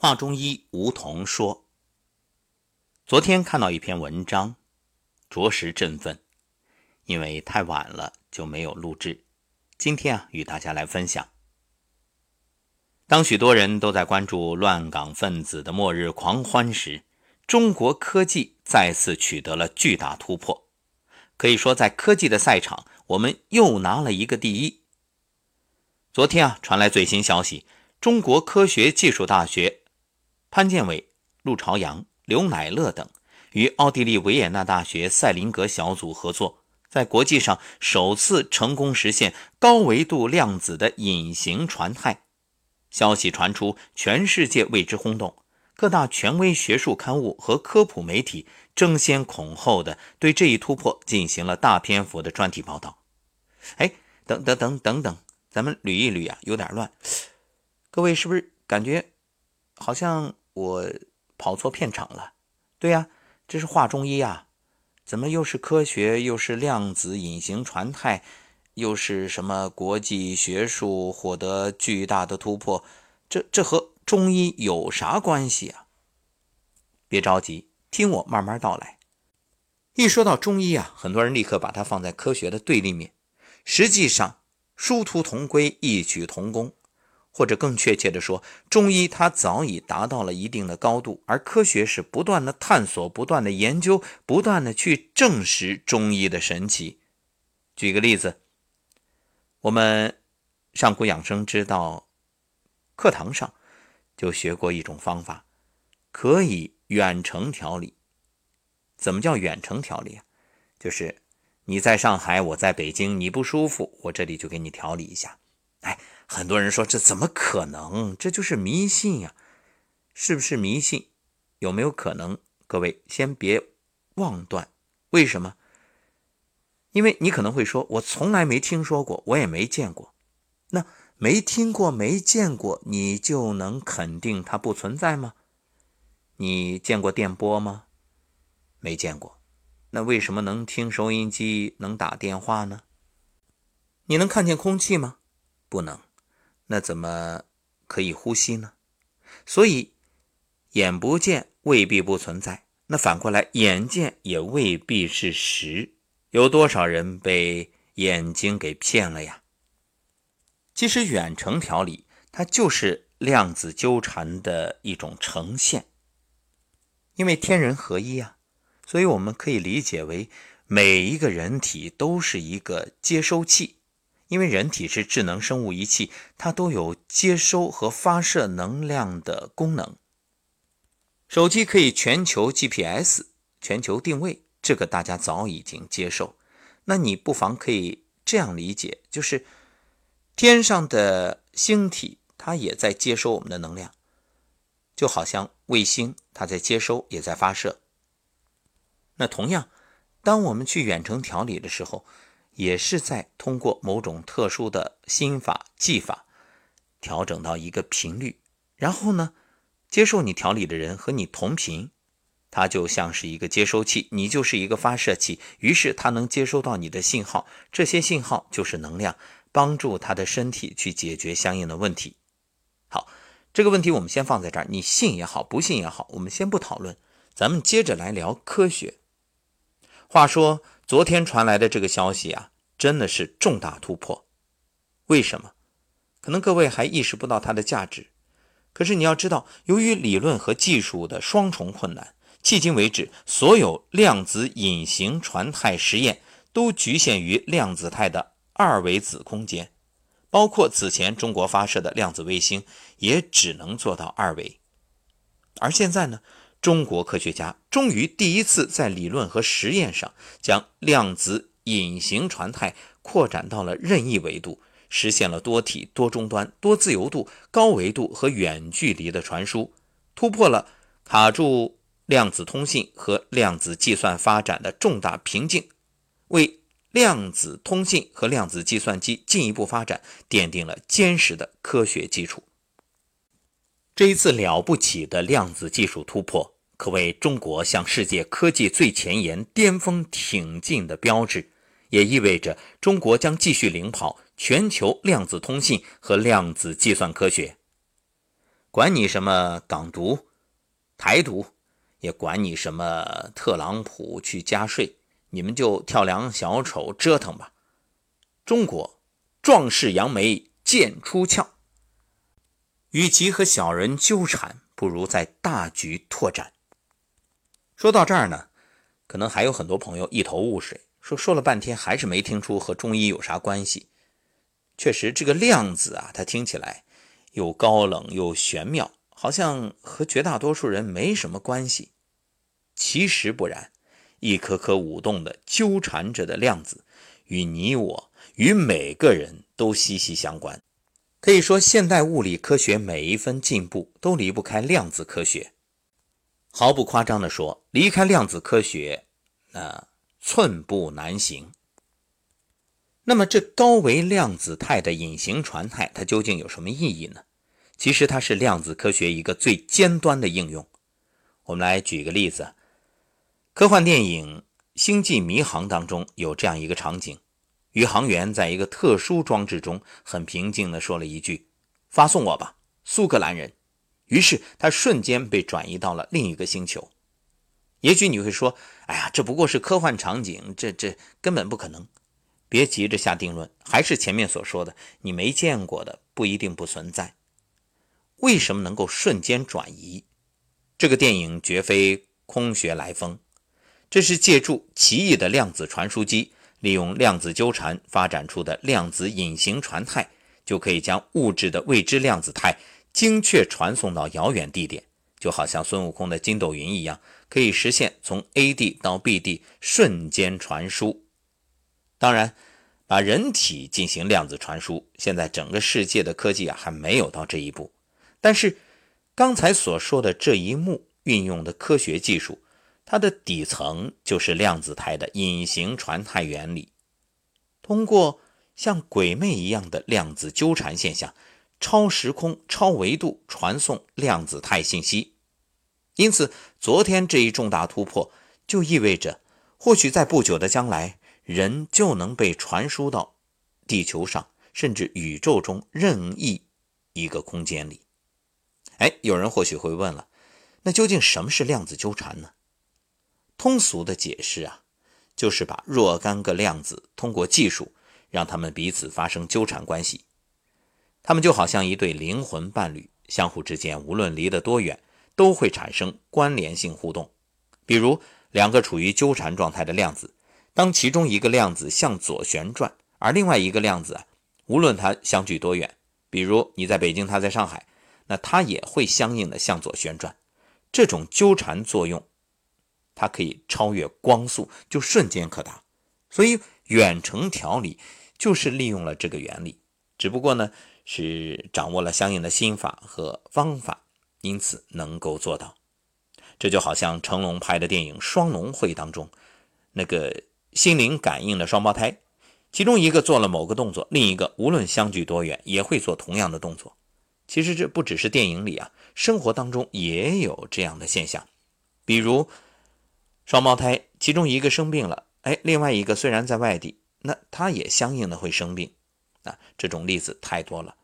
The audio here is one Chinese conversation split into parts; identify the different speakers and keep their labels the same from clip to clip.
Speaker 1: 华中医吴桐说：“昨天看到一篇文章，着实振奋，因为太晚了就没有录制。今天啊，与大家来分享。当许多人都在关注乱港分子的末日狂欢时，中国科技再次取得了巨大突破。可以说，在科技的赛场，我们又拿了一个第一。昨天啊，传来最新消息，中国科学技术大学。”潘建伟、陆朝阳、刘乃乐等与奥地利维也纳大学赛林格小组合作，在国际上首次成功实现高维度量子的隐形传态。消息传出，全世界为之轰动，各大权威学术刊物和科普媒体争先恐后的对这一突破进行了大篇幅的专题报道。哎，等等等等等，咱们捋一捋啊，有点乱。各位是不是感觉好像？我跑错片场了，对呀，这是画中医啊，怎么又是科学，又是量子隐形传态，又是什么国际学术获得巨大的突破？这这和中医有啥关系啊？别着急，听我慢慢道来。一说到中医啊，很多人立刻把它放在科学的对立面，实际上殊途同归，异曲同工。或者更确切地说，中医它早已达到了一定的高度，而科学是不断的探索、不断的研究、不断的去证实中医的神奇。举个例子，我们上古养生之道课堂上就学过一种方法，可以远程调理。怎么叫远程调理啊？就是你在上海，我在北京，你不舒服，我这里就给你调理一下。哎。很多人说这怎么可能？这就是迷信呀，是不是迷信？有没有可能？各位先别妄断，为什么？因为你可能会说，我从来没听说过，我也没见过。那没听过、没见过，你就能肯定它不存在吗？你见过电波吗？没见过。那为什么能听收音机、能打电话呢？你能看见空气吗？不能。那怎么可以呼吸呢？所以眼不见未必不存在，那反过来眼见也未必是实。有多少人被眼睛给骗了呀？其实远程调理它就是量子纠缠的一种呈现，因为天人合一啊，所以我们可以理解为每一个人体都是一个接收器。因为人体是智能生物仪器，它都有接收和发射能量的功能。手机可以全球 GPS、全球定位，这个大家早已经接受。那你不妨可以这样理解，就是天上的星体它也在接收我们的能量，就好像卫星它在接收也在发射。那同样，当我们去远程调理的时候，也是在通过某种特殊的心法技法调整到一个频率，然后呢，接受你调理的人和你同频，他就像是一个接收器，你就是一个发射器，于是他能接收到你的信号，这些信号就是能量，帮助他的身体去解决相应的问题。好，这个问题我们先放在这儿，你信也好，不信也好，我们先不讨论，咱们接着来聊科学。话说。昨天传来的这个消息啊，真的是重大突破。为什么？可能各位还意识不到它的价值。可是你要知道，由于理论和技术的双重困难，迄今为止，所有量子隐形传态实验都局限于量子态的二维子空间，包括此前中国发射的量子卫星，也只能做到二维。而现在呢？中国科学家终于第一次在理论和实验上将量子隐形传态扩展到了任意维度，实现了多体、多终端、多自由度、高维度和远距离的传输，突破了卡住量子通信和量子计算发展的重大瓶颈，为量子通信和量子计算机进一步发展奠定了坚实的科学基础。这一次了不起的量子技术突破，可谓中国向世界科技最前沿、巅峰挺进的标志，也意味着中国将继续领跑全球量子通信和量子计算科学。管你什么港独、台独，也管你什么特朗普去加税，你们就跳梁小丑折腾吧。中国壮士扬眉剑出鞘，与其和小人纠缠，不如在大局拓展。说到这儿呢，可能还有很多朋友一头雾水，说说了半天还是没听出和中医有啥关系。确实，这个量字啊，它听起来又高冷又玄妙，好像和绝大多数人没什么关系。其实不然，一颗颗舞动的、纠缠着的量子，与你我、与每个人都息息相关。可以说，现代物理科学每一分进步都离不开量子科学。毫不夸张地说，离开量子科学，那寸步难行。那么，这高维量子态的隐形传态，它究竟有什么意义呢？其实，它是量子科学一个最尖端的应用。我们来举个例子，科幻电影《星际迷航》当中有这样一个场景：宇航员在一个特殊装置中，很平静地说了一句：“发送我吧，苏格兰人。”于是，他瞬间被转移到了另一个星球。也许你会说：“哎呀，这不过是科幻场景，这这根本不可能。”别急着下定论，还是前面所说的，你没见过的不一定不存在。为什么能够瞬间转移？这个电影绝非空穴来风，这是借助奇异的量子传输机，利用量子纠缠发展出的量子隐形传态，就可以将物质的未知量子态精确传送到遥远地点，就好像孙悟空的筋斗云一样，可以实现从 A 地到 B 地瞬间传输。当然，把人体进行量子传输，现在整个世界的科技啊还没有到这一步。但是，刚才所说的这一幕运用的科学技术，它的底层就是量子态的隐形传态原理。通过像鬼魅一样的量子纠缠现象，超时空、超维度传送量子态信息。因此，昨天这一重大突破，就意味着，或许在不久的将来。人就能被传输到地球上，甚至宇宙中任意一个空间里。哎，有人或许会问了，那究竟什么是量子纠缠呢？通俗的解释啊，就是把若干个量子通过技术让它们彼此发生纠缠关系。它们就好像一对灵魂伴侣，相互之间无论离得多远，都会产生关联性互动。比如两个处于纠缠状态的量子。当其中一个量子向左旋转，而另外一个量子啊，无论它相距多远，比如你在北京，它在上海，那它也会相应的向左旋转。这种纠缠作用，它可以超越光速，就瞬间可达。所以远程调理就是利用了这个原理，只不过呢是掌握了相应的心法和方法，因此能够做到。这就好像成龙拍的电影《双龙会》当中那个。心灵感应的双胞胎，其中一个做了某个动作，另一个无论相距多远也会做同样的动作。其实这不只是电影里啊，生活当中也有这样的现象。比如双胞胎，其中一个生病了，哎，另外一个虽然在外地，那他也相应的会生病啊。这种例子太多了，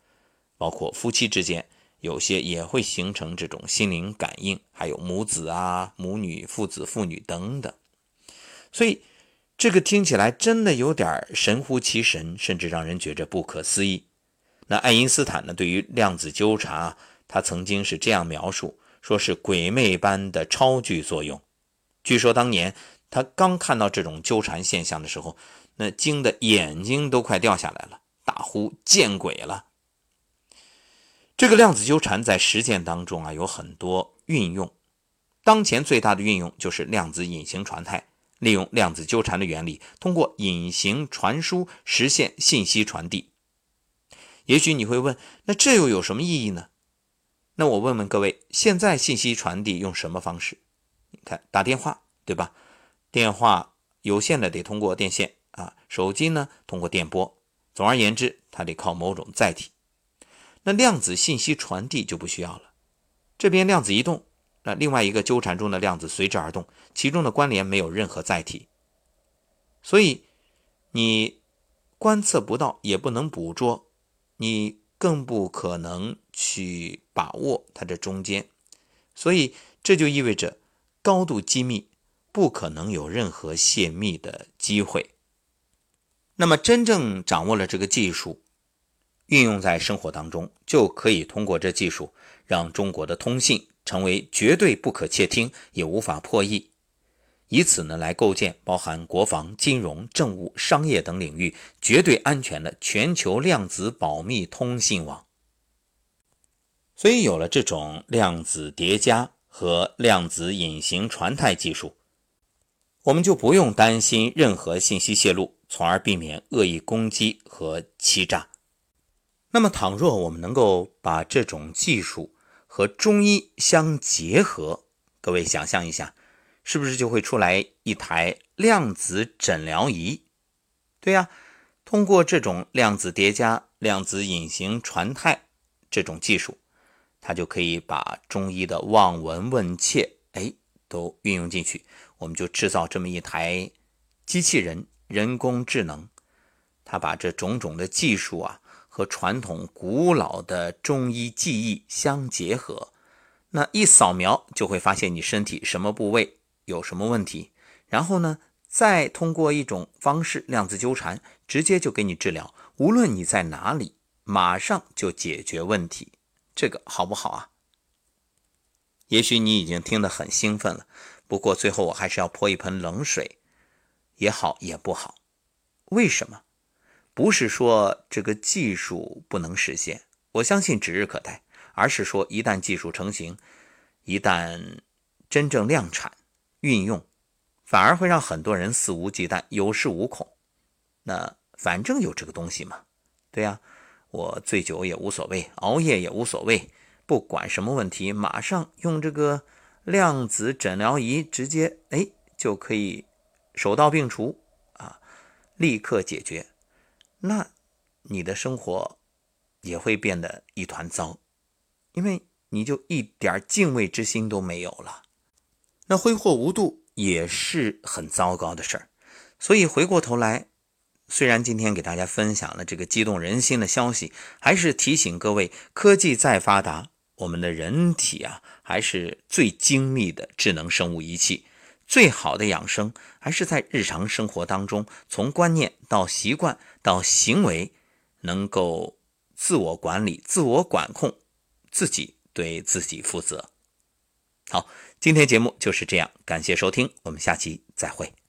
Speaker 1: 包括夫妻之间，有些也会形成这种心灵感应，还有母子啊、母女、父子、父女等等。所以。这个听起来真的有点神乎其神，甚至让人觉着不可思议。那爱因斯坦呢？对于量子纠缠，他曾经是这样描述：说是鬼魅般的超距作用。据说当年他刚看到这种纠缠现象的时候，那惊得眼睛都快掉下来了，大呼见鬼了！这个量子纠缠在实践当中啊有很多运用，当前最大的运用就是量子隐形传态。利用量子纠缠的原理，通过隐形传输实现信息传递。也许你会问，那这又有什么意义呢？那我问问各位，现在信息传递用什么方式？看，打电话，对吧？电话有线的得通过电线啊，手机呢通过电波。总而言之，它得靠某种载体。那量子信息传递就不需要了，这边量子一动。那另外一个纠缠中的量子随之而动，其中的关联没有任何载体，所以你观测不到，也不能捕捉，你更不可能去把握它这中间。所以这就意味着高度机密，不可能有任何泄密的机会。那么真正掌握了这个技术，运用在生活当中，就可以通过这技术让中国的通信成为绝对不可窃听，也无法破译，以此呢来构建包含国防、金融、政务、商业等领域绝对安全的全球量子保密通信网。所以有了这种量子叠加和量子隐形传态技术，我们就不用担心任何信息泄露。从而避免恶意攻击和欺诈。那么，倘若我们能够把这种技术和中医相结合，各位想象一下，是不是就会出来一台量子诊疗仪？对呀，通过这种量子叠加、量子隐形传态这种技术，他就可以把中医的望闻问切，哎，都运用进去。我们就制造这么一台机器人。人工智能，他把这种种的技术啊和传统古老的中医技艺相结合，那一扫描就会发现你身体什么部位有什么问题，然后呢，再通过一种方式量子纠缠，直接就给你治疗，无论你在哪里，马上就解决问题，这个好不好啊？也许你已经听得很兴奋了，不过最后我还是要泼一盆冷水。也好也不好，为什么？不是说这个技术不能实现，我相信指日可待，而是说一旦技术成型，一旦真正量产运用，反而会让很多人肆无忌惮、有恃无恐。那反正有这个东西嘛，对呀，我醉酒也无所谓，熬夜也无所谓，不管什么问题，马上用这个量子诊疗仪，直接哎就可以。手到病除啊，立刻解决，那你的生活也会变得一团糟，因为你就一点敬畏之心都没有了，那挥霍无度也是很糟糕的事儿。所以回过头来，虽然今天给大家分享了这个激动人心的消息，还是提醒各位：科技再发达，我们的人体啊，还是最精密的智能生物仪器。最好的养生还是在日常生活当中，从观念到习惯到行为，能够自我管理、自我管控，自己对自己负责。好，今天节目就是这样，感谢收听，我们下期再会。